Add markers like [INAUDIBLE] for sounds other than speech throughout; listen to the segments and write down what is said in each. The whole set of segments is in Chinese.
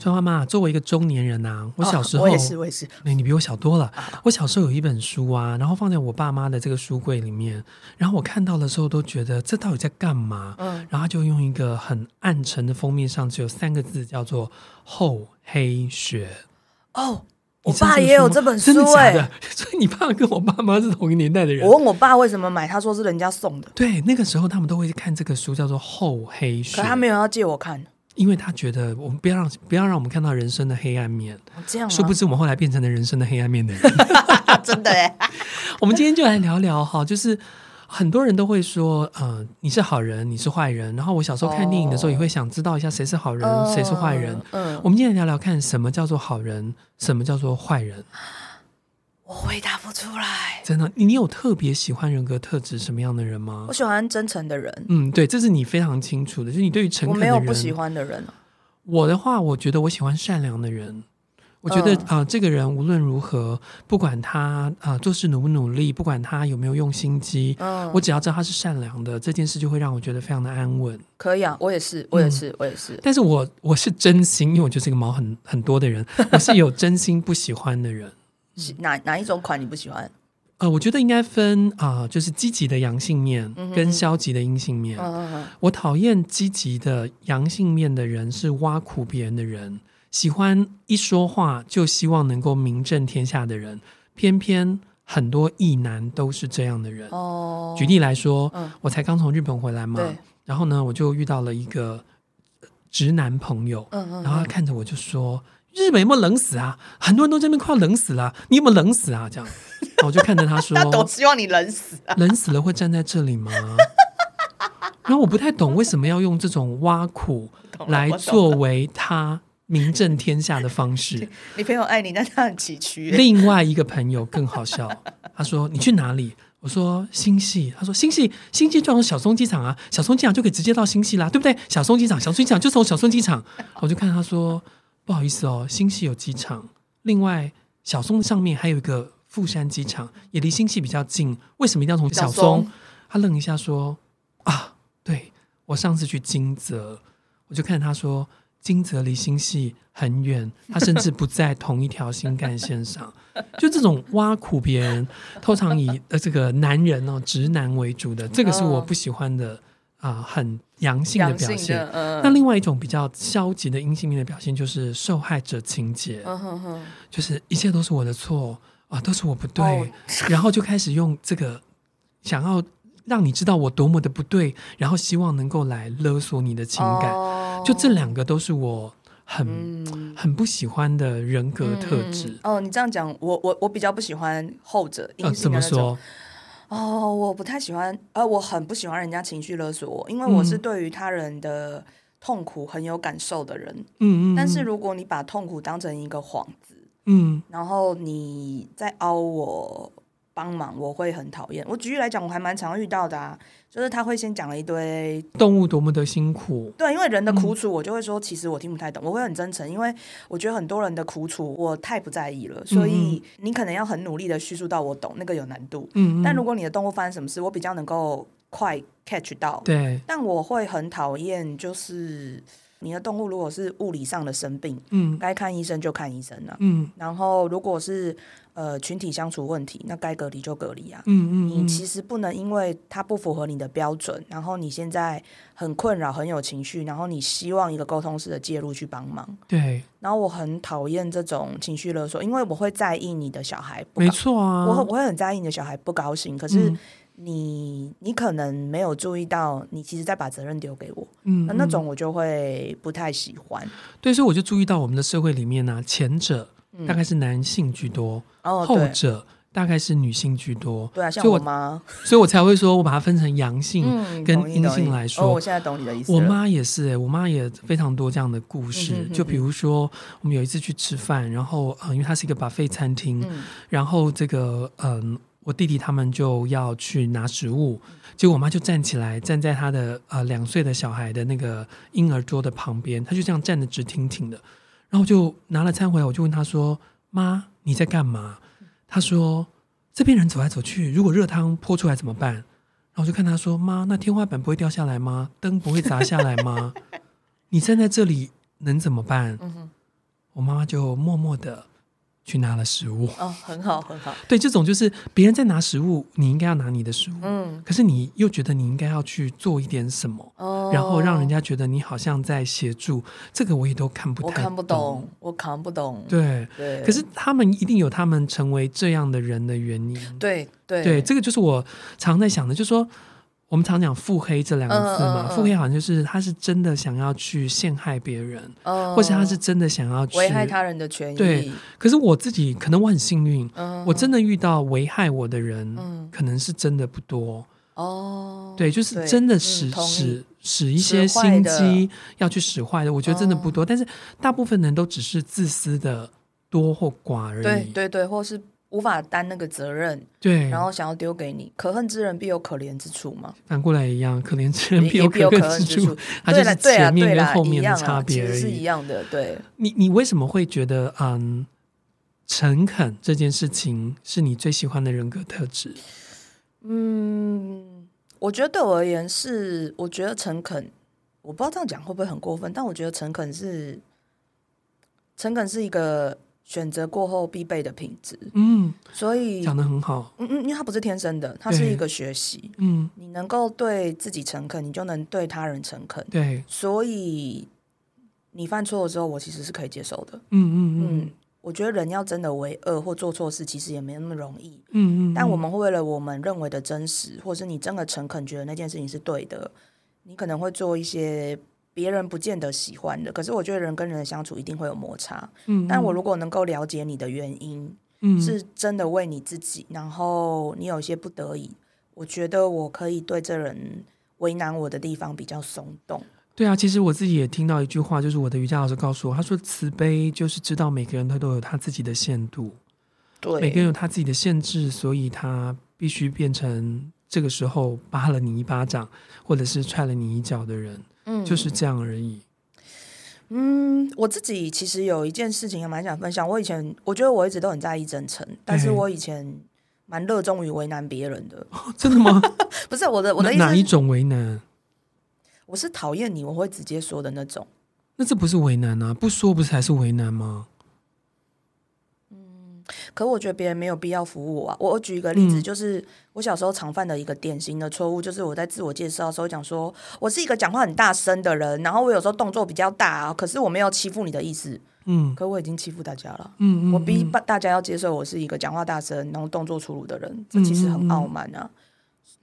春花妈，作为一个中年人啊，我小时候、哦、我也是，我也是。哎，你比我小多了。我小时候有一本书啊，然后放在我爸妈的这个书柜里面，然后我看到的时候都觉得这到底在干嘛？嗯，然后就用一个很暗沉的封面上只有三个字，叫做“厚黑学”。哦，我爸也有这本书，真的假的？[LAUGHS] 所以你爸跟我爸妈是同一个年代的人。我问我爸为什么买，他说是人家送的。对，那个时候他们都会看这个书，叫做“厚黑学”，可他没有要借我看。因为他觉得我们不要让不要让我们看到人生的黑暗面，这样，殊不知我们后来变成了人生的黑暗面的人，[LAUGHS] 真的。[LAUGHS] 我们今天就来聊聊哈，就是很多人都会说，呃，你是好人，你是坏人。然后我小时候看电影的时候，也会想知道一下谁是好人，哦、谁是坏人。嗯，我们今天来聊聊看，什么叫做好人，什么叫做坏人。我回答不出来，真的。你你有特别喜欢人格特质什么样的人吗？我喜欢真诚的人。嗯，对，这是你非常清楚的，就是你对于诚恳的人。我没有不喜欢的人。我的话，我觉得我喜欢善良的人。我觉得啊、这个人无论如何，不管他啊、呃、做事努不努力，不管他有没有用心机，嗯，我只要知道他是善良的，这件事就会让我觉得非常的安稳。可以啊，我也是，我也是，嗯、我也是。但是我我是真心，因为我就是一个毛很很多的人，我是有真心不喜欢的人。哪哪一种款你不喜欢？呃，我觉得应该分啊、呃，就是积极的阳性面跟消极的阴性面。我讨厌积极的阳性面的人是挖苦别人的人，喜欢一说话就希望能够名震天下的人，偏偏很多异男都是这样的人。哦，举例来说，嗯、我才刚从日本回来嘛，然后呢，我就遇到了一个直男朋友，嗯嗯嗯、然后他看着我就说。日本有没有冷死啊？很多人都这边快要冷死了，你有没有冷死啊？这样，[LAUGHS] 我就看着他说：“他都希望你冷死啊，冷死了会站在这里吗？”然后我不太懂为什么要用这种挖苦来作为他名震天下的方式。[LAUGHS] 你朋友爱你，但他很崎岖。另外一个朋友更好笑，他说：“你去哪里？”我说：“新系。”他说：“新系，新系就从小松机场啊，小松机场就可以直接到新系啦，对不对？小松机场，小松机场就从小松机场。”我就看他说。不好意思哦，新系有机场，另外小松上面还有一个富山机场，也离新系比较近。为什么一定要从小松？他愣一下说：“啊，对，我上次去金泽，我就看他说金泽离新系很远，他甚至不在同一条新干线上。[LAUGHS] 就这种挖苦别人，通常以呃这个男人哦直男为主的，这个是我不喜欢的。”啊、呃，很阳性的表现。呃、那另外一种比较消极的阴性面的表现，就是受害者情结，呃、呵呵就是一切都是我的错啊，都是我不对，哦、然后就开始用这个想要让你知道我多么的不对，然后希望能够来勒索你的情感。哦、就这两个都是我很、嗯、很不喜欢的人格特质。嗯、哦，你这样讲，我我我比较不喜欢后者。呃，怎么说？哦，我不太喜欢，呃，我很不喜欢人家情绪勒索我，因为我是对于他人的痛苦很有感受的人。嗯嗯。但是如果你把痛苦当成一个幌子，嗯，然后你再凹我帮忙，我会很讨厌。我举例来讲，我还蛮常遇到的啊。就是他会先讲了一堆动物多么的辛苦，对，因为人的苦楚，我就会说，其实我听不太懂。嗯、我会很真诚，因为我觉得很多人的苦楚我太不在意了，所以你可能要很努力的叙述到我懂，那个有难度。嗯，但如果你的动物发生什么事，我比较能够快 catch 到。对，但我会很讨厌，就是你的动物如果是物理上的生病，嗯，该看医生就看医生了，嗯，然后如果是。呃，群体相处问题，那该隔离就隔离啊。嗯，嗯嗯，你其实不能因为它不符合你的标准，然后你现在很困扰、很有情绪，然后你希望一个沟通式的介入去帮忙。对。然后我很讨厌这种情绪勒索，因为我会在意你的小孩。没错啊。我我会很在意你的小孩不高兴，可是、嗯、你你可能没有注意到，你其实在把责任丢给我。嗯，嗯。那那种我就会不太喜欢。对，所以我就注意到我们的社会里面呢、啊，前者。大概是男性居多，嗯、后者大概是女性居多。对啊，像我妈，[LAUGHS] 所以我才会说，我把它分成阳性跟阴性来说。嗯、我现在懂你的意思。我妈也是、欸，我妈也非常多这样的故事。嗯、哼哼哼就比如说，我们有一次去吃饭，然后、呃、因为它是一个 buffet 餐厅，嗯、然后这个嗯、呃，我弟弟他们就要去拿食物，结果我妈就站起来，站在他的呃两岁的小孩的那个婴儿桌的旁边，她就这样站得直挺挺的，然后就拿了餐回来，我就问她说：“妈，你在干嘛？”她说：“这边人走来走去，如果热汤泼出来怎么办？”然后我就看她说：“妈，那天花板不会掉下来吗？灯不会砸下来吗？[LAUGHS] 你站在这里能怎么办？”我妈妈就默默的。去拿了食物哦，很好，很好。对，这种就是别人在拿食物，你应该要拿你的食物。嗯，可是你又觉得你应该要去做一点什么，哦，然后让人家觉得你好像在协助。这个我也都看不太懂，我看不懂，我看不懂。对对。可是他们一定有他们成为这样的人的原因。对对对，这个就是我常在想的，就是说。我们常讲腹黑这两个字嘛，腹黑好像就是他是真的想要去陷害别人，或者他是真的想要去危害他人的权益。对，可是我自己可能我很幸运，我真的遇到危害我的人，可能是真的不多。哦，对，就是真的使使使一些心机要去使坏的，我觉得真的不多。但是大部分人都只是自私的多或寡而已。对对对，或是。无法担那个责任，对，然后想要丢给你。可恨之人必有可怜之处嘛？反过来一样，可怜之人必有可恨之处。[LAUGHS] 它就是前面跟后面的差别而已，是一样的。对，你，你为什么会觉得，嗯，诚恳这件事情是你最喜欢的人格特质？嗯，我觉得对我而言是，我觉得诚恳，我不知道这样讲会不会很过分，但我觉得诚恳是，诚恳是一个。选择过后必备的品质，嗯，所以讲的很好，嗯嗯，因为它不是天生的，它是一个学习，嗯，你能够对自己诚恳，你就能对他人诚恳，对，所以你犯错的时候，我其实是可以接受的，嗯嗯嗯，嗯，我觉得人要真的为恶或做错事，其实也没那么容易，嗯嗯，但我们会为了我们认为的真实，或是你真的诚恳，觉得那件事情是对的，你可能会做一些。别人不见得喜欢的，可是我觉得人跟人的相处一定会有摩擦。嗯，但我如果能够了解你的原因，嗯，是真的为你自己，然后你有一些不得已，我觉得我可以对这人为难我的地方比较松动。对啊，其实我自己也听到一句话，就是我的瑜伽老师告诉我，他说慈悲就是知道每个人他都有他自己的限度，对，每个人有他自己的限制，所以他必须变成这个时候扒了你一巴掌，或者是踹了你一脚的人。嗯，就是这样而已。嗯，我自己其实有一件事情也蛮想分享。我以前我觉得我一直都很在意真诚，但是我以前蛮热衷于为难别人的。哦，真的吗？[LAUGHS] 不是我的，我的哪一种为难？我是讨厌你，我会直接说的那种。那这不是为难啊？不说不是还是为难吗？可我觉得别人没有必要服务我啊！我我举一个例子，就是我小时候常犯的一个典型的错误，就是我在自我介绍的时候讲说，我是一个讲话很大声的人，然后我有时候动作比较大啊，可是我没有欺负你的意思。嗯，可我已经欺负大家了。嗯，我逼大家要接受我是一个讲话大声，然后动作粗鲁的人，这其实很傲慢啊。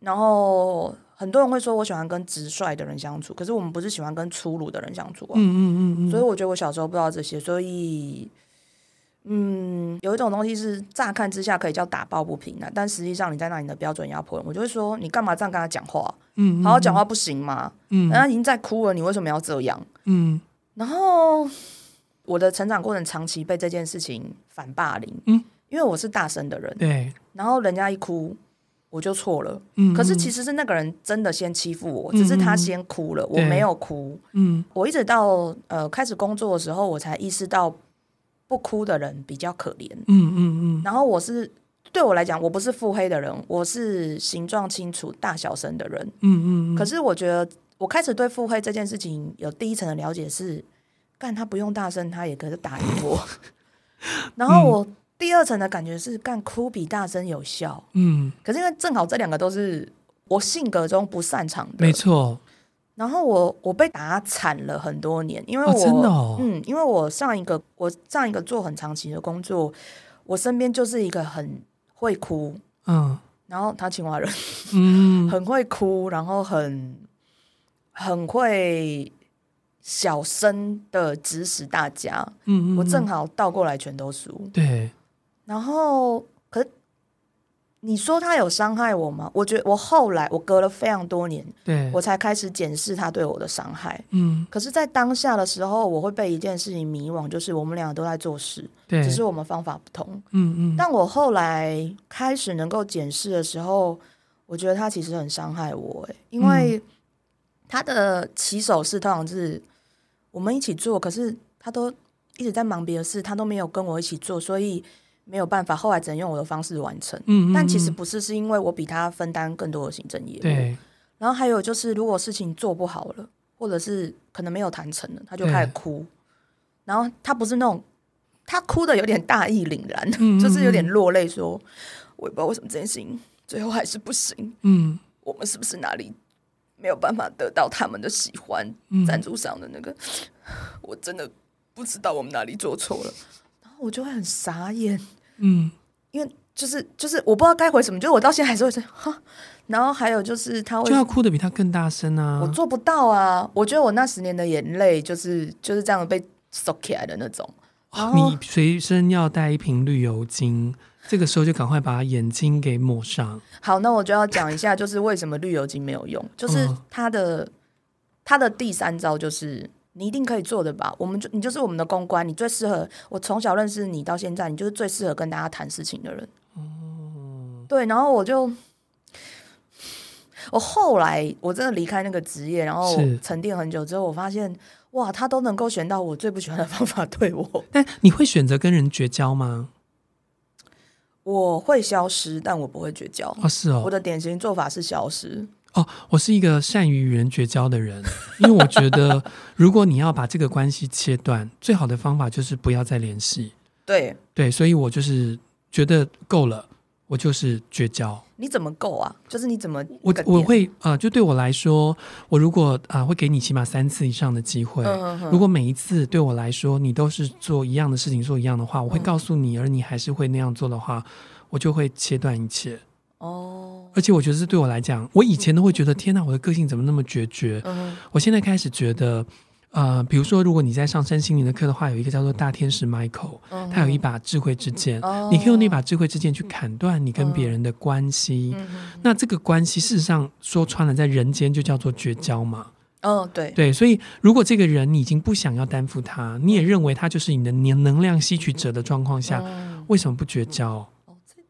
然后很多人会说我喜欢跟直率的人相处，可是我们不是喜欢跟粗鲁的人相处啊。嗯嗯嗯。所以我觉得我小时候不知道这些，所以。嗯，有一种东西是乍看之下可以叫打抱不平的，但实际上你在那里的标准压迫人，我就会说你干嘛这样跟他讲话？嗯，好好讲话不行吗？嗯，人家已经在哭了，你为什么要这样？嗯，然后我的成长过程长期被这件事情反霸凌，嗯，因为我是大声的人，对，然后人家一哭我就错了，嗯，可是其实是那个人真的先欺负我，只是他先哭了，我没有哭，嗯，我一直到呃开始工作的时候，我才意识到。不哭的人比较可怜。嗯嗯嗯。然后我是对我来讲，我不是腹黑的人，我是形状清楚、大小声的人。嗯嗯。可是我觉得，我开始对腹黑这件事情有第一层的了解是，干他不用大声，他也可以打赢我。[LAUGHS] 然后我第二层的感觉是，干哭比大声有效。嗯。可是因为正好这两个都是我性格中不擅长的。没错。然后我我被打惨了很多年，因为我、哦真的哦、嗯，因为我上一个我上一个做很长期的工作，我身边就是一个很会哭，嗯，然后他清华人，嗯，[LAUGHS] 很会哭，然后很很会小声的指使大家，嗯，嗯，我正好倒过来全都输，对，然后可你说他有伤害我吗？我觉得我后来我隔了非常多年，对我才开始检视他对我的伤害。嗯，可是，在当下的时候，我会被一件事情迷惘，就是我们两个都在做事，对，只是我们方法不同。嗯嗯。但我后来开始能够检视的时候，我觉得他其实很伤害我，欸，因为他的起手式通常是我们一起做，可是他都一直在忙别的事，他都没有跟我一起做，所以。没有办法，后来只能用我的方式完成。嗯，嗯，嗯，但其实不是，是因为我比他分担更多的行政业务。对。然后还有就是，如果事情做不好了，或者是可能没有谈成了，他就开始哭。然后他不是那种，他哭的有点大义凛然，就是有点落泪，说：“我也不知道为什么这件事情最后还是不行。”嗯，我们是不是哪里没有办法得到他们的喜欢？赞助商的那个，我真的不知道我们哪里做错了。我就会很傻眼。嗯，因为就是就是我不知道该回什么，就是我到现在还是会说哈。然后还有就是他会就要哭的比他更大声啊，我做不到啊。我觉得我那十年的眼泪就是就是这样被收起来的那种。哦，你随身要带一瓶绿油精，这个时候就赶快把眼睛给抹上。好，那我就要讲一下，就是为什么绿油精没有用，就是他的他的第三招就是。你一定可以做的吧？我们就你就是我们的公关，你最适合。我从小认识你到现在，你就是最适合跟大家谈事情的人。哦，对。然后我就，我后来我真的离开那个职业，然后沉淀很久之后，我发现哇，他都能够选到我最不喜欢的方法对我。但你会选择跟人绝交吗？我会消失，但我不会绝交。哦，是哦。我的典型做法是消失。哦，我是一个善于与人绝交的人，因为我觉得，如果你要把这个关系切断，最好的方法就是不要再联系。对对，所以我就是觉得够了，我就是绝交。你怎么够啊？就是你怎么？我我会啊、呃，就对我来说，我如果啊、呃、会给你起码三次以上的机会，嗯、哼哼如果每一次对我来说你都是做一样的事情，做一样的话，我会告诉你，嗯、而你还是会那样做的话，我就会切断一切。哦，而且我觉得这对我来讲，我以前都会觉得天哪，我的个性怎么那么决绝？嗯，我现在开始觉得，呃，比如说，如果你在上身心灵的课的话，有一个叫做大天使 Michael，嗯，他有一把智慧之剑，哦，你可以用那把智慧之剑去砍断你跟别人的关系。嗯，那这个关系事实上说穿了，在人间就叫做绝交嘛。哦，对对，所以如果这个人你已经不想要担负他，你也认为他就是你的能能量吸取者的状况下，为什么不绝交？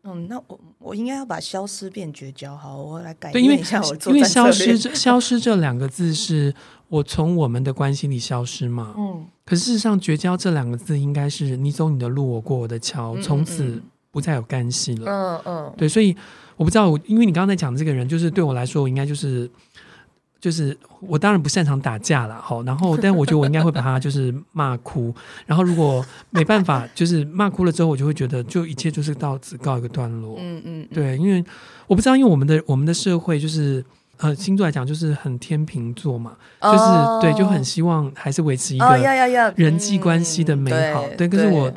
嗯，那我我应该要把消失变绝交，好，我来改变一下。因为消失这消失这两个字是我从我们的关系里消失嘛。嗯。可事实上，绝交这两个字应该是你走你的路，我过我的桥，从此不再有干系了。嗯嗯。对，所以我不知道，因为你刚刚在讲这个人，就是对我来说，我应该就是。就是我当然不擅长打架了，好，然后但我觉得我应该会把他就是骂哭，然后如果没办法，就是骂哭了之后，我就会觉得就一切就是到此告一个段落。嗯嗯，对，因为我不知道，因为我们的我们的社会就是呃星座来讲就是很天秤座嘛，就是、哦、对，就很希望还是维持一个人际关系的美好。哦、对，对，可是我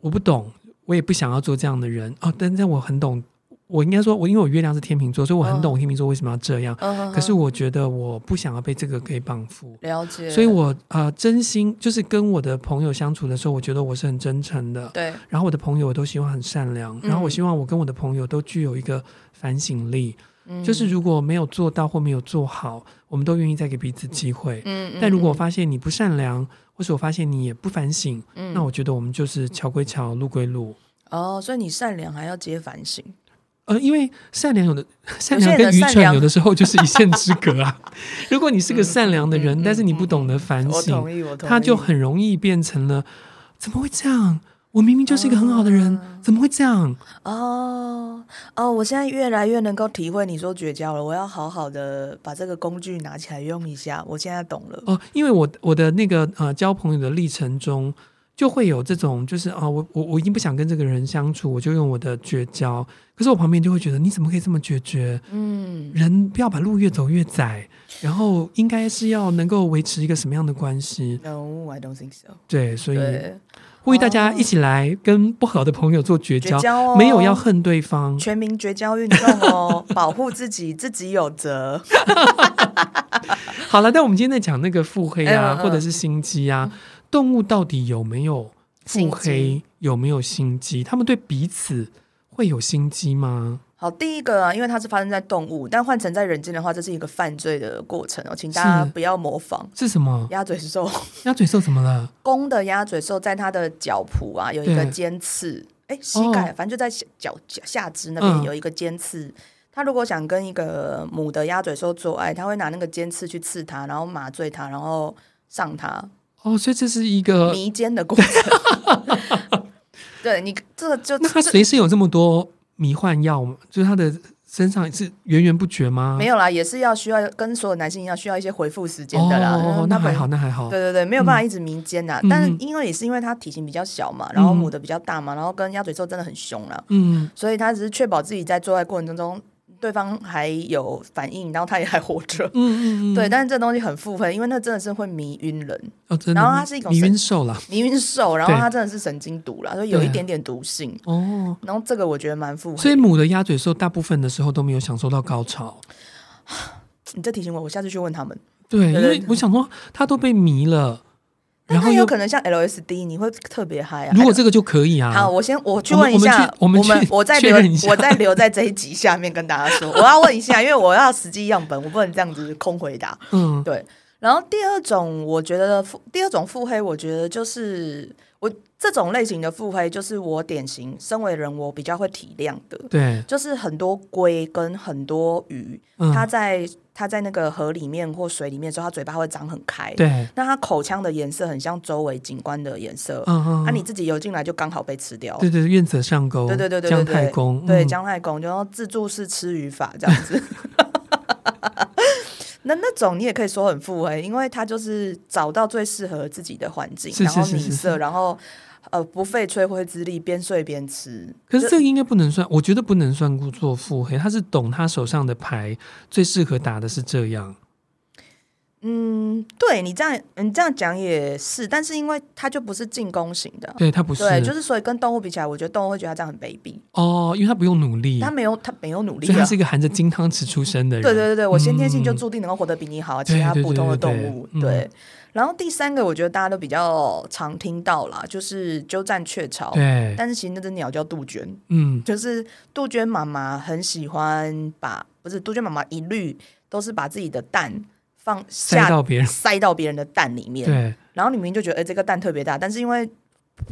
我不懂，我也不想要做这样的人哦，但但我很懂。我应该说，我因为我月亮是天秤座，所以我很懂天秤座为什么要这样。Oh. 可是我觉得我不想要被这个给绑缚。了解。所以我呃真心就是跟我的朋友相处的时候，我觉得我是很真诚的。对。然后我的朋友我都希望很善良，然后我希望我跟我的朋友都具有一个反省力。嗯。就是如果没有做到或没有做好，我们都愿意再给彼此机会。嗯。但如果我发现你不善良，或是我发现你也不反省，嗯，那我觉得我们就是桥归桥，路归路。哦，所以你善良还要接反省。呃，因为善良有的 [LAUGHS] 善良跟愚蠢有的时候就是一线之隔啊。[LAUGHS] 如果你是个善良的人，但是你不懂得反省，他就很容易变成了怎么会这样？我明明就是一个很好的人，嗯、怎么会这样？哦哦，我现在越来越能够体会你说绝交了。我要好好的把这个工具拿起来用一下。我现在懂了。哦，因为我我的那个呃交朋友的历程中。就会有这种，就是啊，我我我已经不想跟这个人相处，我就用我的绝交。可是我旁边就会觉得，你怎么可以这么决绝？嗯，人不要把路越走越窄，然后应该是要能够维持一个什么样的关系？No, I don't think so。对，所以呼吁大家一起来跟不好的朋友做绝交，绝交哦，没有要恨对方，全民绝交运动哦，保护自己，自己有责。[LAUGHS] 好了，但我们今天在讲那个腹黑啊，嗯嗯、或者是心机啊。动物到底有没有腹黑？有没有心机？他们对彼此会有心机吗？好，第一个啊，因为它是发生在动物，但换成在人间的话，这是一个犯罪的过程哦，请大家不要模仿。是什么？鸭嘴兽。鸭嘴兽怎么了？公的鸭嘴兽在它的脚蹼啊有一个尖刺，哎，膝盖，反正就在脚脚下肢那边有一个尖刺。它、嗯、如果想跟一个母的鸭嘴兽做爱，它会拿那个尖刺去刺它，然后麻醉它，然后上它。哦，所以这是一个迷奸的过程。[LAUGHS] 对你这个就那他随身有这么多。迷幻药吗？就是他的身上是源源不绝吗？没有啦，也是要需要跟所有男性一样，需要一些回复时间的啦。哦，那还好，那还好。对对对，没有办法一直迷奸呐。嗯、但是因为也是因为他体型比较小嘛，然后母的比较大嘛，然后跟鸭嘴兽真的很凶了。嗯，所以他只是确保自己在做爱过程当中。对方还有反应，然后他也还活着。嗯嗯嗯，[LAUGHS] 对，但是这东西很负分，因为那真的是会迷晕人。哦，真的。然后它是一种迷晕兽啦，迷晕兽，然后它真的是神经毒啦，所以有一点点毒性。哦。然后这个我觉得蛮腹黑。所以母的鸭嘴兽大部分的时候都没有享受到高潮。[SIGHS] 你这提醒我，我下次去问他们。对，因为我想说，他都被迷了。然后有可能像 LSD，你会特别嗨啊！如果这个就可以啊。好，我先我去问一下，我们我再留我再留在这一集下面跟大家说，我要问一下，因为我要实际样本，我不能这样子空回答。嗯，对。然后第二种，我觉得第二种腹黑，我觉得就是我这种类型的腹黑，就是我典型身为人，我比较会体谅的。对，就是很多龟跟很多鱼，它在。它在那个河里面或水里面的时候，它嘴巴会张很开。对，那它口腔的颜色很像周围景观的颜色。嗯嗯。那、啊、你自己游进来就刚好被吃掉。对对，愿者上钩。对对对对对。姜太公。对姜太公，就说自助式吃鱼法这样子。[LAUGHS] 那那种你也可以说很腹黑，因为他就是找到最适合自己的环境，然后米色，然后。呃，不费吹灰之力，边睡边吃。可是这个应该不能算，我觉得不能算故作腹黑。他是懂他手上的牌最适合打的是这样。嗯，对你这样，你这样讲也是，但是因为它就不是进攻型的，对它不是，对，就是所以跟动物比起来，我觉得动物会觉得它这样很卑鄙。哦，因为它不用努力，它没有，它没有努力，所以他是一个含着金汤匙出生的人。对对对对，我先天性就注定能够活得比你好，其他普通的动物。对。然后第三个，我觉得大家都比较常听到啦，就是鸠占鹊巢。对，但是其实那只鸟叫杜鹃。嗯，[LAUGHS] 就是杜鹃妈妈很喜欢把，不是杜鹃妈妈一律都是把自己的蛋放下塞到别人塞到别人的蛋里面。对，然后你明明就觉得，哎，这个蛋特别大，但是因为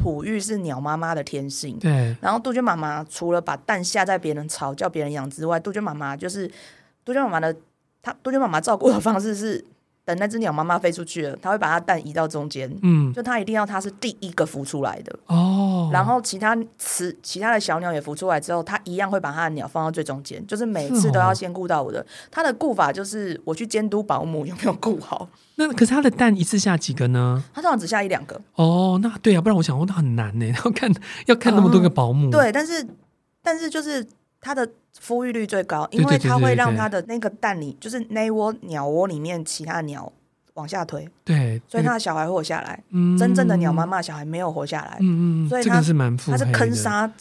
哺育是鸟妈妈的天性。对，然后杜鹃妈妈除了把蛋下在别人巢叫别人养之外，杜鹃妈妈就是杜鹃妈妈的，她杜鹃妈妈照顾的方式是。等那只鸟妈妈飞出去了，它会把它蛋移到中间，嗯，就它一定要它是第一个孵出来的哦。然后其他雌其他的小鸟也孵出来之后，它一样会把它的鸟放到最中间，就是每次都要先顾到我的。它的顾法就是我去监督保姆有没有顾好。那可是它的蛋一次下几个呢？它通常只下一两个。哦，那对啊，不然我想说它很难呢，[LAUGHS] 要看要看那么多个保姆。对，但是但是就是。它的孵育率最高，因为它会让它的那个蛋里，就是那窝鸟窝里面其他鸟往下推，对，所以它的小孩活下来。嗯真正的鸟妈妈小孩没有活下来，嗯嗯，所以它是蛮，它是坑杀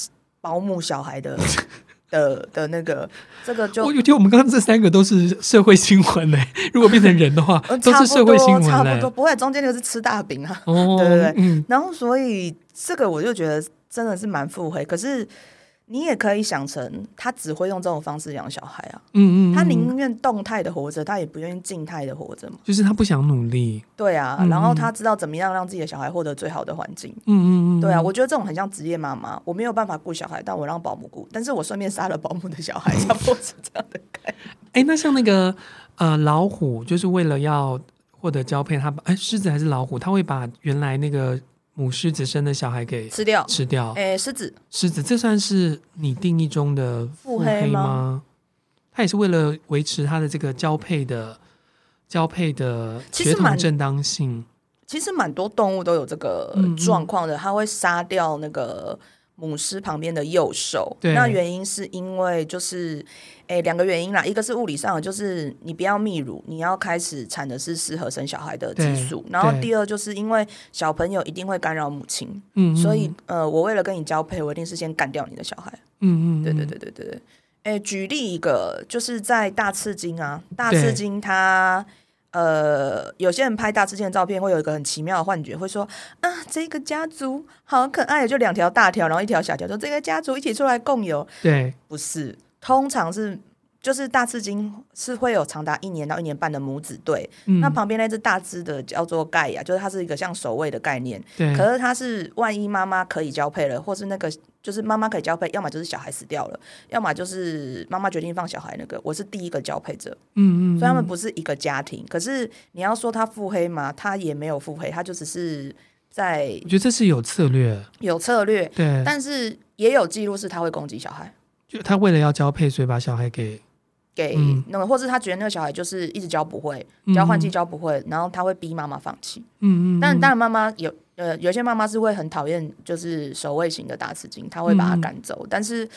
保姆小孩的 [LAUGHS] 的的那个，这个就我觉得我们刚刚这三个都是社会新闻嘞。如果变成人的话，[LAUGHS] 都是社会新闻，差不多不会，中间那个是吃大饼啊，对对对，然后所以这个我就觉得真的是蛮腹黑，可是。你也可以想成，他只会用这种方式养小孩啊。嗯，嗯嗯，他宁愿动态的活着，他也不愿意静态的活着嘛。就是他不想努力。对啊，嗯嗯，然后他知道怎么样让自己的小孩获得最好的环境。嗯嗯嗯，对啊，我觉得这种很像职业妈妈，我没有办法顾小孩，但我让保姆顾，但是我顺便杀了保姆的小孩，差不多是这样的概念。[LAUGHS] 哎、欸，那像那个呃老虎，就是为了要获得交配，他把哎狮子还是老虎，他会把原来那个。母狮子生的小孩给吃掉，吃掉。哎，狮子，狮子，这算是你定义中的腹黑吗？它也是为了维持它的这个交配的交配的血统正当性。其实蛮多动物都有这个状况的，它会杀掉那个。母狮旁边的右手，那原因是因为就是，诶，两个原因啦，一个是物理上的，就是你不要泌乳，你要开始产的是适合生小孩的激素，然后第二就是因为小朋友一定会干扰母亲，嗯，所以呃，我为了跟你交配，我一定是先干掉你的小孩，嗯嗯，对对对对对对，诶，举例一个，就是在大刺金啊，大刺金它。呃，有些人拍大事件的照片会有一个很奇妙的幻觉，会说啊，这个家族好可爱，就两条大条，然后一条小条，说这个家族一起出来共游。对，不是，通常是。就是大赤金是会有长达一年到一年半的母子对，嗯、那旁边那只大只的叫做盖亚，就是它是一个像守卫的概念。对，可是它是万一妈妈可以交配了，或是那个就是妈妈可以交配，要么就是小孩死掉了，要么就是妈妈决定放小孩那个，我是第一个交配者。嗯，嗯嗯，所以他们不是一个家庭。可是你要说他腹黑吗？他也没有腹黑，他就只是在。我觉得这是有策略，有策略。对，但是也有记录是他会攻击小孩，就他为了要交配，所以把小孩给。给那个，或是他觉得那个小孩就是一直教不会，交换机教不会，然后他会逼妈妈放弃。嗯嗯。但当然，妈妈有呃，有些妈妈是会很讨厌就是守卫型的大雌鲸，他会把他赶走。但是，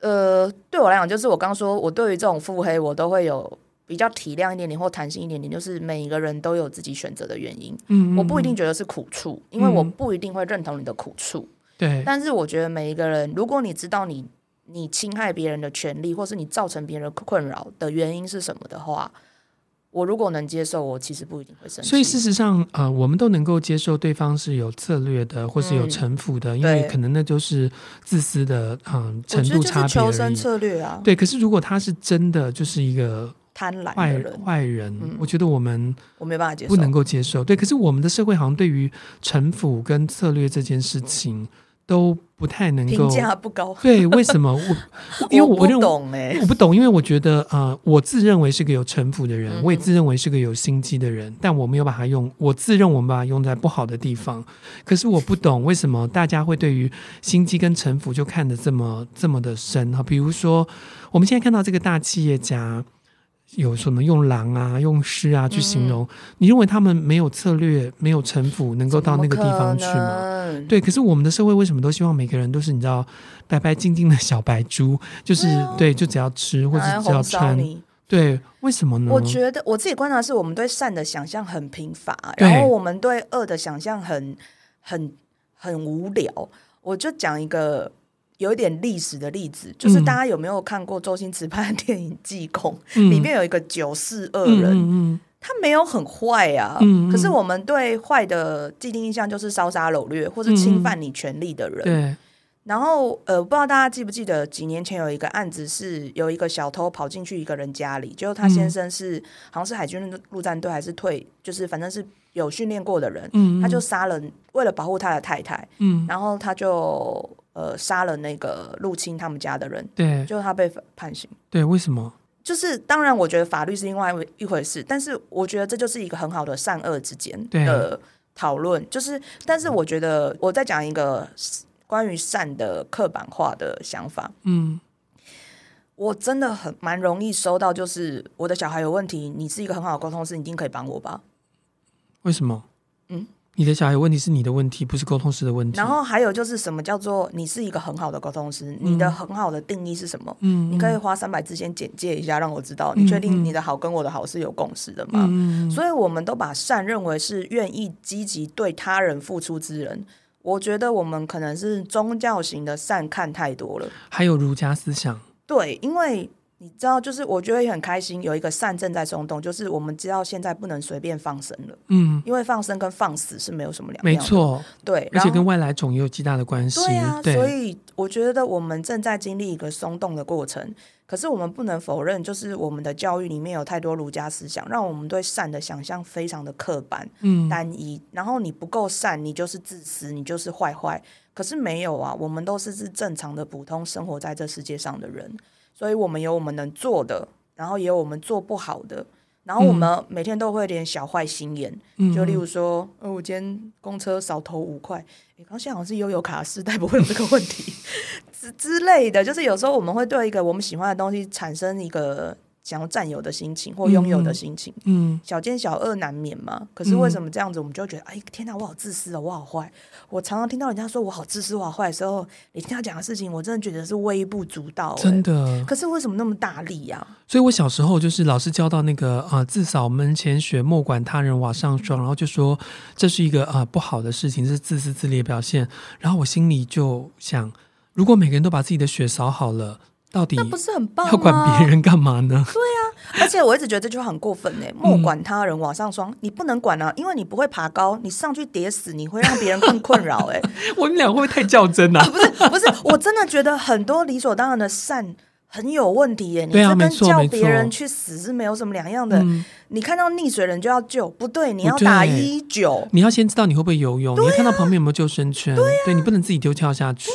呃，对我来讲，就是我刚说，我对于这种腹黑，我都会有比较体谅一点点或弹性一点点，就是每一个人都有自己选择的原因。嗯。我不一定觉得是苦处，因为我不一定会认同你的苦处。对。但是我觉得每一个人，如果你知道你。你侵害别人的权利，或是你造成别人困扰的原因是什么的话，我如果能接受，我其实不一定会生气。所以事实上，呃，我们都能够接受对方是有策略的，或是有城府的，嗯、因为可能那就是自私的，嗯、呃，程度差别而已。求生策略啊，对。可是如果他是真的就是一个贪婪坏人，坏人，嗯、我觉得我们我没办法接受，不能够接受。对，可是我们的社会好像对于城府跟策略这件事情。都不太能够评价不高，对，为什么我？[LAUGHS] 因为我，我不懂哎、欸，我不懂，因为我觉得呃，我自认为是个有城府的人，嗯、我也自认为是个有心机的人，但我没有把它用，我自认我们把它用在不好的地方。可是我不懂为什么大家会对于心机跟城府就看得这么这么的深哈？比如说，我们现在看到这个大企业家。有什么用狼啊、用狮啊去形容？嗯、你认为他们没有策略、没有城府，能够到那个地方去吗？对，可是我们的社会为什么都希望每个人都是你知道白白净净的小白猪？就是对，就只要吃或者只要穿。对，为什么呢？我觉得我自己观察是我们对善的想象很贫乏，然后我们对恶的想象很很很无聊。我就讲一个。有一点历史的例子，就是大家有没有看过周星驰拍的电影《济公》？[LAUGHS] 嗯，里面有一个九四恶人，他没有很坏啊，可是我们对坏的既定印象就是烧杀掳掠或是侵犯你权利的人。嗯嗯，然后呃，不知道大家记不记得几年前有一个案子，是有一个小偷跑进去一个人家里，结果他先生是好像是海军陆战队还是退，就是反正是有训练过的人，他就杀了为了保护他的太太，嗯，然后他就。呃，杀了那个入侵他们家的人，对，就他被判刑。对，为什么？就是当然，我觉得法律是另外一回事，但是我觉得这就是一个很好的善恶之间的讨论。就是，但是我觉得我在讲一个关于善的刻板化的想法。嗯，我真的很蛮容易收到，就是我的小孩有问题，你是一个很好的沟通师，你一定可以帮我吧？为什么？嗯。你的小孩有问题是你的问题，不是沟通师的问题。然后还有就是什么叫做你是一个很好的沟通师？嗯、你的很好的定义是什么？嗯，你可以花三百字先简介一下，让我知道。你确定你的好跟我的好是有共识的吗？嗯、所以我们都把善认为是愿意积极对他人付出之人。我觉得我们可能是宗教型的善看太多了，还有儒家思想。对，因为。你知道，就是我觉得也很开心，有一个善正在松动，就是我们知道现在不能随便放生了，嗯，因为放生跟放死是没有什么两样，没错，对，而且跟外来种也有极大的关系，对啊，对，所以我觉得我们正在经历一个松动的过程，可是我们不能否认，就是我们的教育里面有太多儒家思想，让我们对善的想象非常的刻板、嗯，单一，然后你不够善，你就是自私，你就是坏坏，可是没有啊，我们都是是正常的普通生活在这世界上的人。所以我们有我们能做的，然后也有我们做不好的，然后我们每天都会有点小坏心眼，嗯、就例如说，呃，我今天公车少投五块，诶，刚现在好像是悠游卡时代，不会有这个问题之之类的，就是有时候我们会对一个我们喜欢的东西产生一个。想要占有的心情或拥有的心情，嗯，嗯，小奸小恶难免嘛。可是为什么这样子，我们就会觉得，嗯、哎，天哪，我好自私哦，我好坏。我常常听到人家说我好自私，我好坏的时候，你听他讲的事情，我真的觉得是微不足道，真的。可是为什么那么大力呀、啊？所以我小时候就是老师教到那个啊、呃，自扫门前雪，莫管他人瓦上霜，然后就说这是一个啊、呃、不好的事情，是自私自利的表现。然后我心里就想，如果每个人都把自己的雪扫好了。到底那不是很棒吗？要管别人干嘛呢？对啊，而且我一直觉得这句话很过分呢。[LAUGHS] 莫管他人瓦上霜，你不能管啊，因为你不会爬高，你上去跌死，你会让别人更困扰。哎，[LAUGHS] 我们俩会不会太较真啊？[LAUGHS] 不是不是，我真的觉得很多理所当然的善很有问题耶。对啊，你这跟叫别人去死是没有什么两样的。你看到溺水人就要救，不对，你要打一九，你要先知道你会不会游泳，你要看到旁边有没有救生圈，对，你不能自己丢跳下去。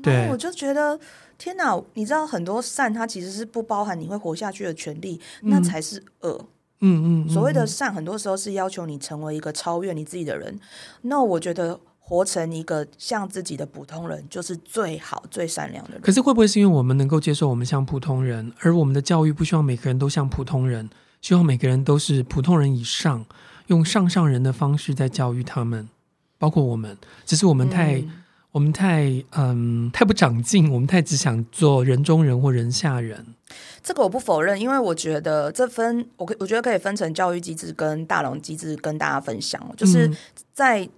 对，我就觉得。天哪！你知道很多善，它其实是不包含你会活下去的权利，嗯、那才是恶。嗯嗯，嗯，所谓的善，很多时候是要求你成为一个超越你自己的人。那我觉得活成一个像自己的普通人，就是最好、最善良的人。可是会不会是因为我们能够接受我们像普通人，而我们的教育不希望每个人都像普通人，希望每个人都是普通人以上，用上上人的方式在教育他们，包括我们，只是我们太。嗯我们太嗯太不长进，我们太只想做人中人或人下人。这个我不否认，因为我觉得这分我可我觉得可以分成教育机制跟大龙机制跟大家分享，就是在。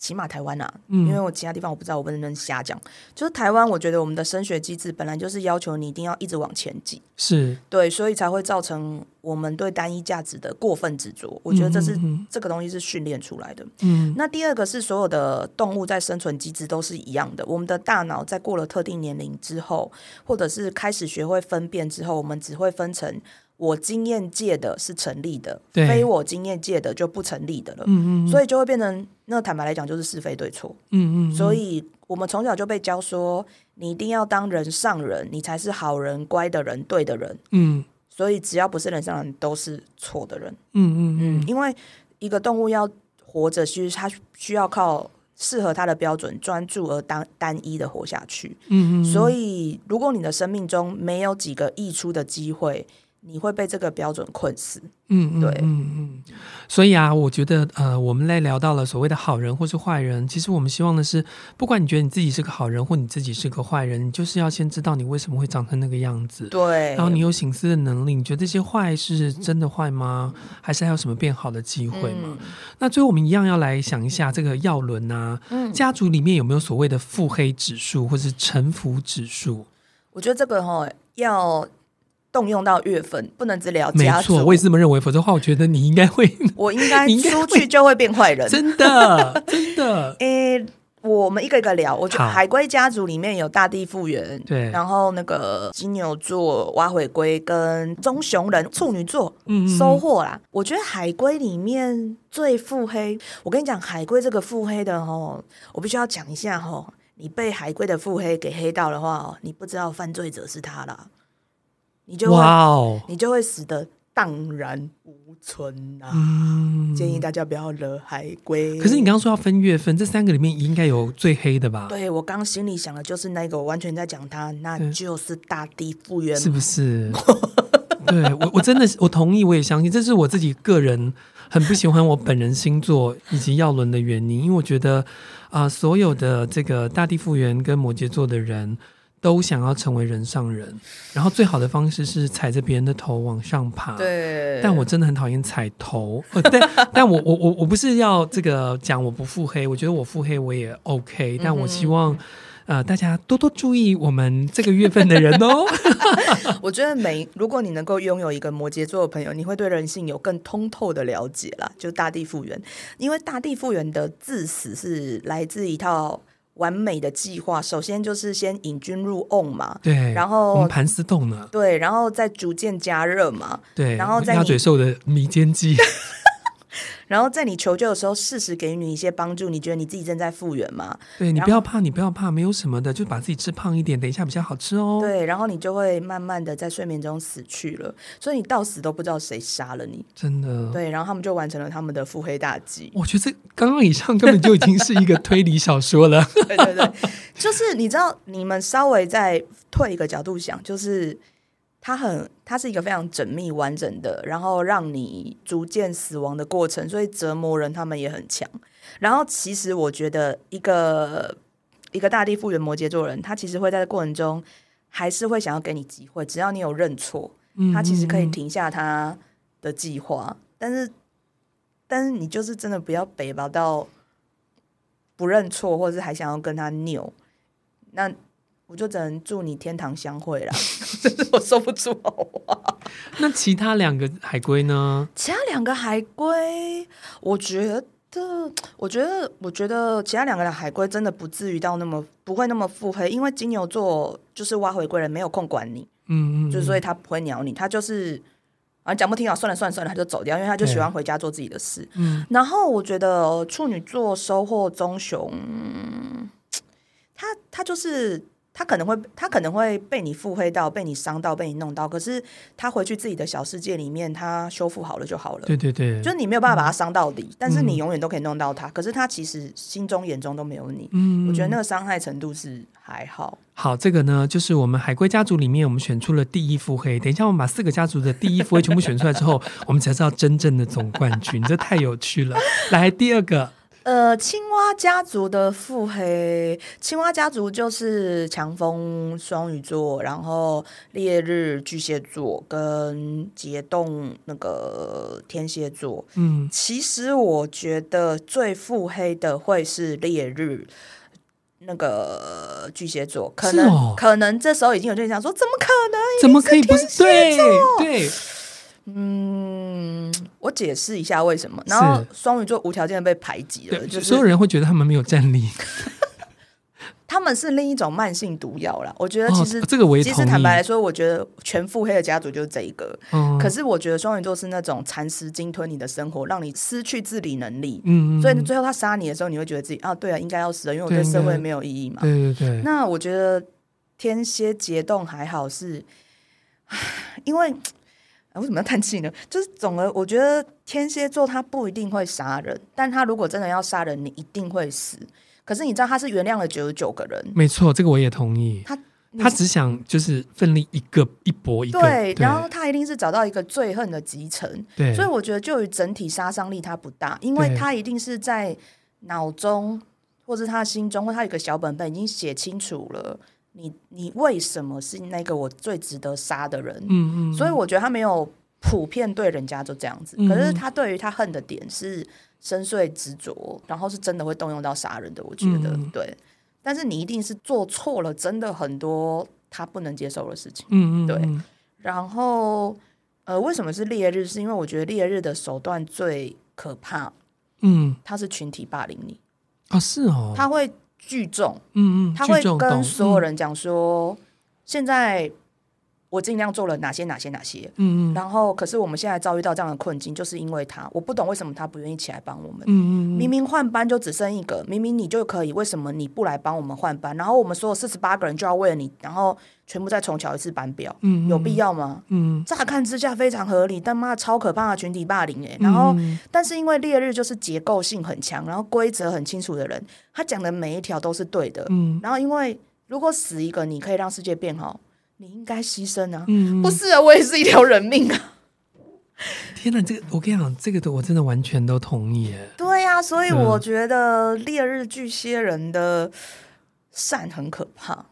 起码台湾啊，因为我其他地方我不知道，我不能瞎讲。就是台湾，我觉得我们的升学机制本来就是要求你一定要一直往前挤，是对，所以才会造成我们对单一价值的过分执着。我觉得这是嗯嗯嗯这个东西是训练出来的。嗯，那第二个是所有的动物在生存机制都是一样的。我们的大脑在过了特定年龄之后，或者是开始学会分辨之后，我们只会分成。我经验界的是成立的，非我经验界的就不成立的了。嗯嗯，所以就会变成那坦白来讲就是是非对错。嗯，嗯嗯，所以我们从小就被教说，你一定要当人上人，你才是好人、乖的人、对的人。嗯，所以只要不是人上人，都是错的人。嗯嗯嗯，因为一个动物要活着，其实它需要靠适合它的标准、专注而单单一的活下去。嗯嗯，所以如果你的生命中没有几个溢出的机会，你会被这个标准困死，嗯，对，嗯嗯，所以啊，我觉得呃，我们来聊到了所谓的好人或是坏人，其实我们希望的是，不管你觉得你自己是个好人，或你自己是个坏人，你就是要先知道你为什么会长成那个样子，对，然后你有醒思的能力，你觉得这些坏是真的坏吗？还是还有什么变好的机会吗？嗯、那最后我们一样要来想一下这个药轮啊，嗯、家族里面有没有所谓的腹黑指数或是臣服指数？我觉得这个哈、哦、要。动用到月份，不能只聊家族。没错，我也是这么认为。否则的话，我觉得你应该会，[LAUGHS] 我应该 [LAUGHS] 出去就会变坏人。真的，[LAUGHS] 真的。诶、欸，我们一个一个聊。我觉得海龟家族里面有大地复原，对。然后那个金牛座挖回龟跟棕熊人处女座，嗯，收获啦。我觉得海龟里面最腹黑。我跟你讲，海龟这个腹黑的哦，我必须要讲一下哦。你被海龟的腹黑给黑到的话哦，你不知道犯罪者是他啦。你就会.你就会死的荡然无存啊！嗯、建议大家不要惹海龟。可是你刚刚说要分月份，这三个里面应该有最黑的吧？对，我刚心里想的就是那个，我完全在讲他，那就是大地复原，是不是？[LAUGHS] 对我，我真的我同意，我也相信，这是我自己个人很不喜欢我本人星座以及耀伦的原因，因为我觉得啊、呃，所有的这个大地复原跟摩羯座的人。都想要成为人上人，然后最好的方式是踩着别人的头往上爬。对，但我真的很讨厌踩头。但 [LAUGHS] 但我我我我不是要这个讲我不腹黑，我觉得我腹黑我也 OK。但我希望、嗯、呃大家多多注意我们这个月份的人哦。[LAUGHS] 我觉得每如果你能够拥有一个摩羯座的朋友，你会对人性有更通透的了解啦。就大地复原，因为大地复原的字词是来自一套。完美的计划，首先就是先引军入瓮嘛，对，然后我们盘丝洞呢，对，然后再逐渐加热嘛，对，然后在鸭嘴兽的迷奸计。[LAUGHS] 然后在你求救的时候，适时给予你一些帮助。你觉得你自己正在复原吗？对，你不要怕，你不要怕，没有什么的，就把自己吃胖一点，等一下比较好吃哦。对，然后你就会慢慢的在睡眠中死去了，所以你到死都不知道谁杀了你。真的。对，然后他们就完成了他们的腹黑大计。我觉得这刚刚以上根本就已经是一个推理小说了。[LAUGHS] 对对对，就是你知道，你们稍微再退一个角度想，就是。它很，它是一个非常缜密完整的，然后让你逐渐死亡的过程，所以折磨人他们也很强。然后其实我觉得，一个一个大地复原摩羯座人，他其实会在这过程中还是会想要给你机会，只要你有认错，他其实可以停下他的计划。但是，但是你就是真的不要北吧到不认错，或者是还想要跟他拗那。我就只能祝你天堂相会啦。[LAUGHS] 这是我说不出好话。那其他两个海龟呢？其他两个海龟，我觉得，我觉得，我觉得其他两个的海龟真的不至于到那么不会那么腹黑，因为金牛座就是挖回归人，没有空管你。嗯，嗯嗯，就所以他不会鸟你，他就是。啊，讲不听啊，算了算了算了，他就走掉，因为他就喜欢回家做自己的事。嗯，然后我觉得处女座收获棕熊，他他就是。他可能会，他可能会被你腹黑到，被你伤到，被你弄到。可是他回去自己的小世界里面，他修复好了就好了。对对对，就是你没有办法把他伤到底，嗯、但是你永远都可以弄到他。可是他其实心中眼中都没有你。嗯，我觉得那个伤害程度是还好。好，这个呢，就是我们海龟家族里面，我们选出了第一腹黑。等一下，我们把四个家族的第一腹黑全部选出来之后，我们才知道真正的总冠军。这太有趣了。来，第二个。呃，青蛙家族的腹黑，青蛙家族就是强风双鱼座，然后烈日巨蟹座跟结冻那个天蝎座。嗯，其实我觉得最腹黑的会是烈日那个巨蟹座，可能、哦、可能这时候已经有对象说，怎么可能？怎么可以不是？对对。嗯，我解释一下为什么。然后双鱼座无条件的被排挤了，就是所有人会觉得他们没有战力。[LAUGHS] 他们是另一种慢性毒药啦。我觉得其实、哦、这个我也。其实坦白来说，我觉得全腹黑的家族就是这一个。嗯、可是我觉得双鱼座是那种蚕食鲸吞你的生活，让你失去自理能力。嗯，所以最后他杀你的时候，你会觉得自己啊，对啊，应该要死了，因为我对社会没有意义嘛。对对对，对。那我觉得天蝎结冻还好是，因为。为什么要叹气呢？[LAUGHS] 就是总而，我觉得天蝎座他不一定会杀人，但他如果真的要杀人，你一定会死。可是你知道他是原谅了九十九个人，没错，这个我也同意。他他只想就是奋力一个一搏一个，对，对，然后他一定是找到一个最恨的集成，对。所以我觉得就于整体杀伤力他不大，因为他一定是在脑中或者他心中，或他有个小本本已经写清楚了。你你为什么是那个我最值得杀的人？嗯嗯，所以我觉得他没有普遍对人家就这样子，嗯、可是他对于他恨的点是深邃执着，然后是真的会动用到杀人的。我觉得、嗯、对，但是你一定是做错了，真的很多他不能接受的事情。嗯嗯，对。然后呃，为什么是烈日？是因为我觉得烈日的手段最可怕。嗯，他是群体霸凌你啊、哦，是哦，他会。聚众，嗯嗯，他会跟所有人讲说，现在我尽量做了哪些哪些哪些，嗯嗯，然后可是我们现在遭遇到这样的困境，就是因为他，我不懂为什么他不愿意起来帮我们，嗯嗯，明明换班就只剩一个，明明你就可以，为什么你不来帮我们换班？然后我们所有四十八个人就要为了你，然后全部再重乔一次班表，嗯，有必要吗？嗯，乍看之下非常合理，但妈超可怕的群体霸凌哎，然后但是因为烈日就是结构性很强，然后规则很清楚的人，他讲的每一条都是对的，嗯，然后因为如果死一个，你可以让世界变好。你应该牺牲啊！嗯、不是啊，我也是一条人命啊！天哪，这个我跟你讲，这个的我真的完全都同意耶。对呀、啊，所以我觉得烈日巨蟹人的善很可怕，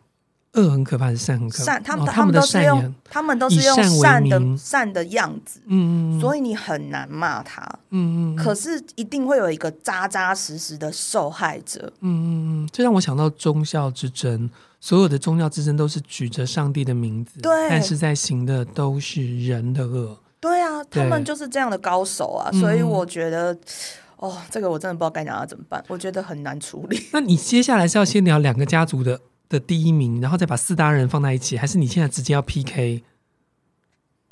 恶很可怕，是善很可怕。善，他们、哦、他们都是用他们都是用善的善的样子，嗯，所以你很难骂他，嗯嗯。可是一定会有一个扎扎实实的受害者，嗯嗯嗯。这让我想到忠孝之争。所有的宗教之争都是举着上帝的名字，对，但是在行的都是人的恶。对啊，对他们就是这样的高手啊，所以我觉得，嗯、哦，这个我真的不知道该讲他怎么办，我觉得很难处理。[LAUGHS] 那你接下来是要先聊两个家族的的第一名，然后再把四大人放在一起，还是你现在直接要 PK？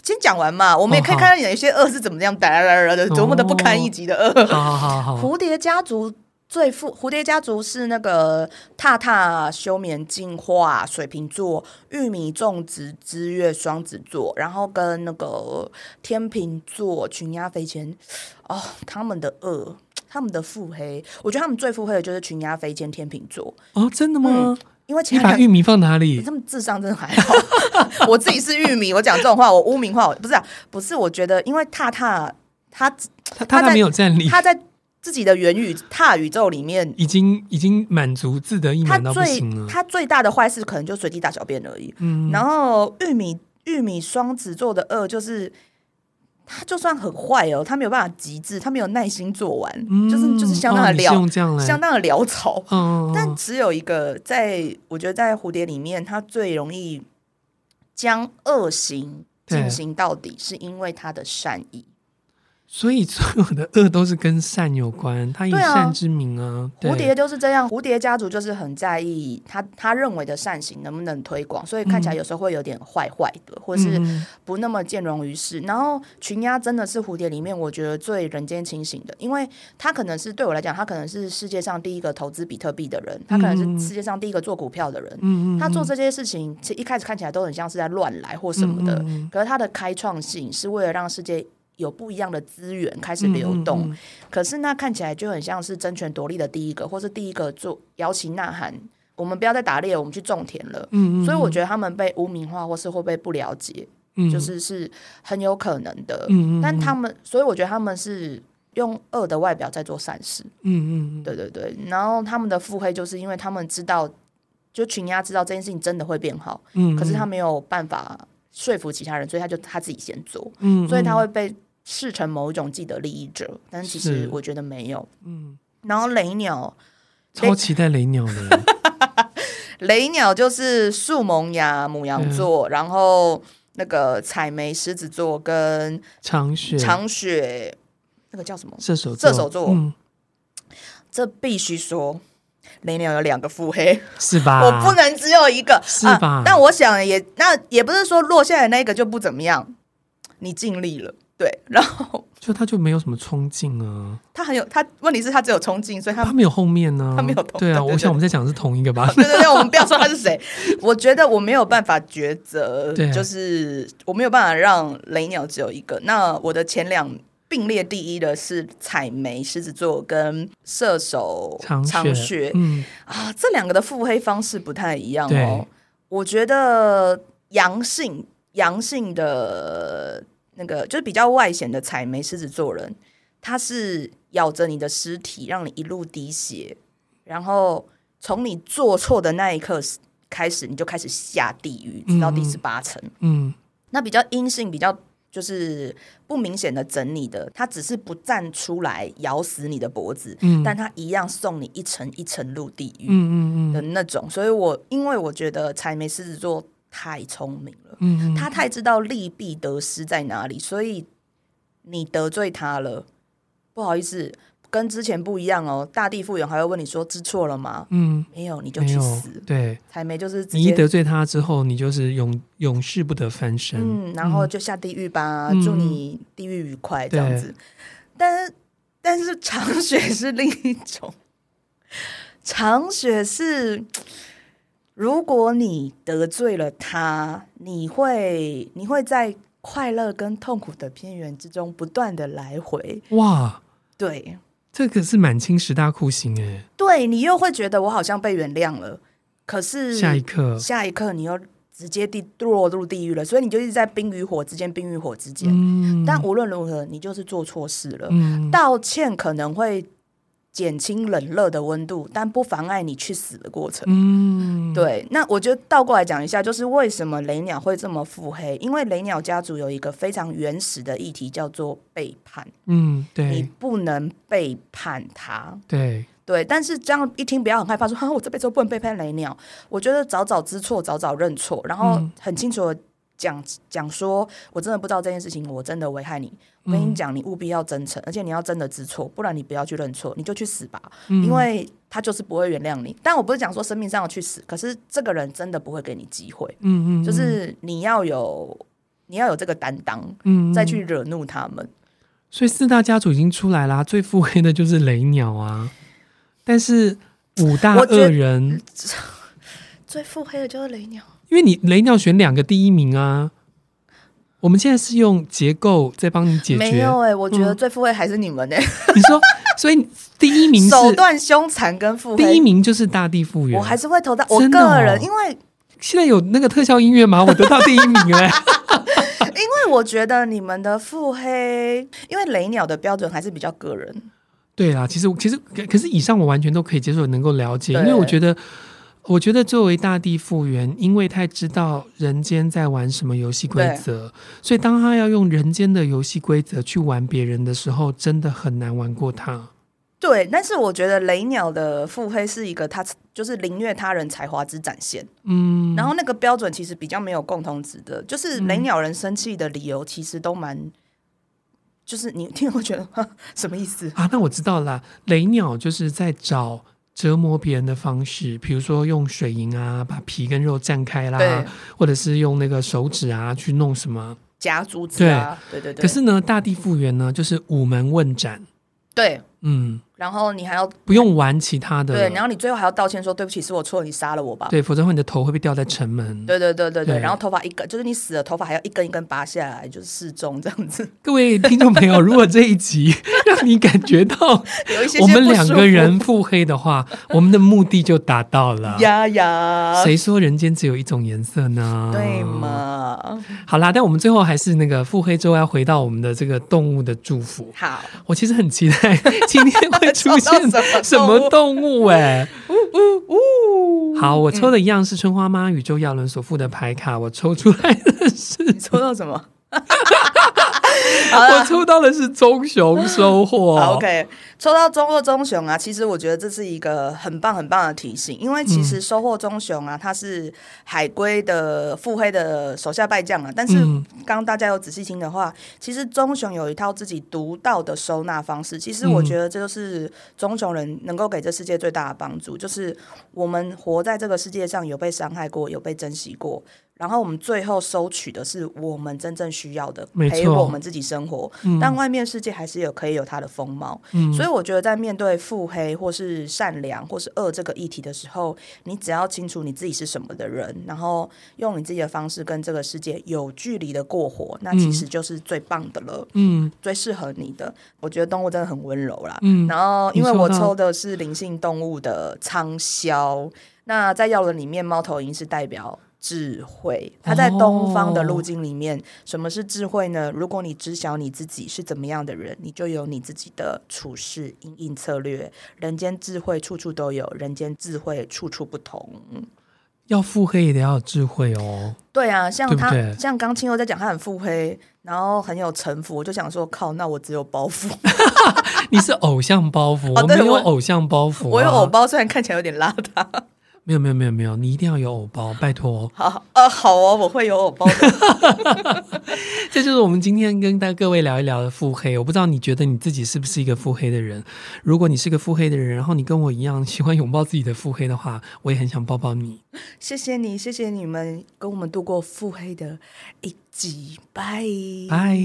先讲完嘛，我们也可以看到有一些恶是怎么样哒哒哒的，多么的不堪一击的恶。好好好，[LAUGHS] 蝴蝶家族。最富蝴蝶家族是那个踏踏休眠进化水瓶座，玉米种植之月双子座，然后跟那个天秤座群鸦飞迁哦，他们的恶，他们的腹黑，我觉得他们最腹黑的就是群鸦飞迁天秤座哦，真的吗？嗯、因为其他你把玉米放哪里？他们智商真的还好。[LAUGHS] 我自己是玉米，我讲这种话，我污名化我，不是啊，不是，我觉得因为踏踏他他他他没有站立，他在。自己的元宇踏宇宙里面，已经已经满足自得意满到不行了。他最大的坏事可能就随地大小便而已。嗯，然后玉米玉米双子座的恶就是他就算很坏哦，他没有办法极致，他没有耐心做完，嗯、就是就是相当的潦，哦、相当的潦草。嗯、但只有一个，在我觉得在蝴蝶里面，他最容易将恶行进行到底，是因为他的善意。所以所有的恶都是跟善有关，他以善之名啊。蝴蝶就是这样，蝴蝶家族就是很在意他他认为的善行能不能推广，所以看起来有时候会有点坏坏的，嗯、或是不那么见容于世。然后群鸦真的是蝴蝶里面我觉得最人间清醒的，因为他可能是对我来讲，他可能是世界上第一个投资比特币的人，他可能是世界上第一个做股票的人。嗯、他做这些事情，其实一开始看起来都很像是在乱来或什么的，嗯、可是他的开创性是为了让世界。有不一样的资源开始流动，嗯嗯嗯、可是那看起来就很像是争权夺利的第一个，或是第一个做摇旗呐喊，我们不要再打猎，我们去种田了。嗯嗯嗯、所以我觉得他们被污名化，或是会被不了解，嗯、就是是很有可能的。嗯嗯嗯、但他们，所以我觉得他们是用恶的外表在做善事。嗯嗯，对对对。然后他们的腹黑，就是因为他们知道，就群鸦知道这件事情真的会变好。嗯嗯、可是他没有办法说服其他人，所以他就他自己先做。嗯嗯、所以他会被。视成某一种既得利益者，但其实我觉得没有。嗯，然后雷鸟，超期待雷鸟的。[LAUGHS] 雷鸟就是树萌芽母羊座，嗯、然后那个采梅狮子座跟长雪长雪那个叫什么射手射手座。嗯，这必须说雷鸟有两个腹黑，[LAUGHS] 是吧？我不能只有一个，是吧？啊、但我想也那也不是说落下来那个就不怎么样，你尽力了。对，然后 [LAUGHS] 就他就没有什么冲劲啊。他很有他，问题是他只有冲劲，所以他他没有后面呢、啊。他没有对啊，我想我们在讲的是同一个吧？[LAUGHS] 对对对，我们不要说他是谁。我觉得我没有办法抉择，就是我没有办法让雷鸟只有一个。那我的前两并列第一的是采梅狮子座跟射手长雪，长雪嗯啊，这两个的腹黑方式不太一样哦。我觉得阳性阳性的。那个就是比较外显的采煤狮子座人，他是咬着你的尸体，让你一路滴血，然后从你做错的那一刻开始，你就开始下地狱，直到第十八层。嗯，那比较阴性，比较就是不明显的整你的，他只是不站出来咬死你的脖子，嗯，但他一样送你一层一层入地狱，嗯嗯嗯的那种。所以我因为我觉得采梅狮子座。太聪明了，嗯，他太知道利弊得失在哪里，所以你得罪他了，不好意思，跟之前不一样哦。大地复原还会问你说知错了吗？嗯，没有，你就去死。对，才没就是你一得罪他之后，你就是永永世不得翻身。嗯，然后就下地狱吧，嗯、祝你地狱愉快这样子。但是但是长 [LAUGHS] 雪是另一种，长雪是。如果你得罪了他，你会你会在快乐跟痛苦的边缘之中不断的来回。哇，对，这个是满清十大酷刑哎。对，你又会觉得我好像被原谅了，可是下一刻，下一刻你又直接地落入地狱了，所以你就一直在冰与火之间，冰与火之间。嗯，但无论如何，你就是做错事了。嗯，道歉可能会。减轻冷热的温度，但不妨碍你去死的过程。嗯，对。那我觉得倒过来讲一下，就是为什么雷鸟会这么腹黑？因为雷鸟家族有一个非常原始的议题，叫做背叛。嗯，对，你不能背叛他。对对，但是这样一听，不要很害怕说，说哈，我这辈子都不能背叛雷鸟。我觉得早早知错，早早认错，然后很清楚的讲讲说，我真的不知道这件事情，我真的危害你。我跟你讲，你务必要真诚，而且你要真的知错，不然你不要去认错，你就去死吧，嗯、因为他就是不会原谅你。但我不是讲说生命上要去死，可是这个人真的不会给你机会。嗯嗯，就是你要有你要有这个担当，嗯，再去惹怒他们。所以四大家族已经出来啦，最腹黑的就是雷鸟啊。但是五大恶人 [LAUGHS] 最腹黑的就是雷鸟，因为你雷鸟选两个第一名啊。我们现在是用结构在帮你解决。没有哎、欸，我觉得最腹黑还是你们哎、欸。你说，所以第一名手段凶残跟腹黑，第一名就是大地复原。我还是会投到我个人，哦、因为现在有那个特效音乐吗？我得到第一名哎。[LAUGHS] 因为我觉得你们的腹黑，因为雷鸟的标准还是比较个人。对啊，其实其实可是以上我完全都可以接受，能够了解，因为我觉得。我觉得作为大地复原，因为太知道人间在玩什么游戏规则，所以当他要用人间的游戏规则去玩别人的时候，真的很难玩过他。对，但是我觉得雷鸟的腹黑是一个他就是凌虐他人才华之展现。嗯，然后那个标准其实比较没有共同值的，就是雷鸟人生气的理由其实都蛮，就是你听我觉得 [LAUGHS] 什么意思啊？那我知道了，雷鸟就是在找。折磨别人的方式，比如说用水银啊，把皮跟肉绽开啦，或者是用那个手指啊去弄什么。夹竹子啊，对对对。可是呢，大地复原呢，就是午门问斩，对，嗯。然后你还要不用玩其他的，对，然后你最后还要道歉说对不起，是我错了，你杀了我吧，对，否则的话你的头会被吊在城门，对对对对对，然后头发一根，就是你死了，头发还要一根一根拔下来，就是示众这样子。[LAUGHS] 各位听众朋友，如果这一集让你感觉到 [LAUGHS] 有一些我们两个人腹黑的话，我们的目的就达到了。呀呀，谁说人间只有一种颜色呢？对吗？好啦，但我们最后还是那个腹黑之后要回到我们的这个动物的祝福。好，我其实很期待 [LAUGHS] 今天会出现。什么动物哎？呜呜呜！好，我抽的一样是春花妈宇宙亚伦所附的牌卡，我抽出来的是你抽到什么？[LAUGHS] [LAUGHS] 我抽到的是棕熊收获。OK，抽到棕或棕熊啊，其实我觉得这是一个很棒很棒的提醒，因为其实收获棕熊啊，它是海龟的腹黑的手下败将啊。但是刚刚大家有仔细听的话，其实棕熊有一套自己独到的收纳方式。其实我觉得这就是棕熊人能够给这世界最大的帮助，就是我们活在这个世界上，有被伤害过，有被珍惜过。然后我们最后收取的是我们真正需要的，陪我们自己生活。嗯、但外面世界还是有可以有它的风貌。嗯、所以我觉得在面对腹黑或是善良或是恶这个议题的时候，你只要清楚你自己是什么的人，然后用你自己的方式跟这个世界有距离的过活，那其实就是最棒的了。嗯，最适合你的。我觉得动物真的很温柔啦。嗯，然后因为我抽的是灵性动物的仓鸮，那在药轮里面，猫头鹰是代表。智慧，它在东方的路径里面，哦、什么是智慧呢？如果你知晓你自己是怎么样的人，你就有你自己的处事应应策略。人间智慧处处都有，人间智慧处处不同。要腹黑也得要有智慧哦。对啊，像他，像刚青又在讲，他很腹黑，然后很有城府，我就想说，靠，那我只有包袱。[LAUGHS] 你是偶像包袱，[LAUGHS] 哦、我没有偶像包袱、啊，我有偶包，虽然看起来有点邋遢。没有没有没有没有，你一定要有偶包，拜托。好，呃，好哦，我会有偶包的。[LAUGHS] 这就是我们今天跟大各位聊一聊的腹黑。我不知道你觉得你自己是不是一个腹黑的人？如果你是个腹黑的人，然后你跟我一样喜欢拥抱自己的腹黑的话，我也很想抱抱你。谢谢你，谢谢你们跟我们度过腹黑的一集，拜拜。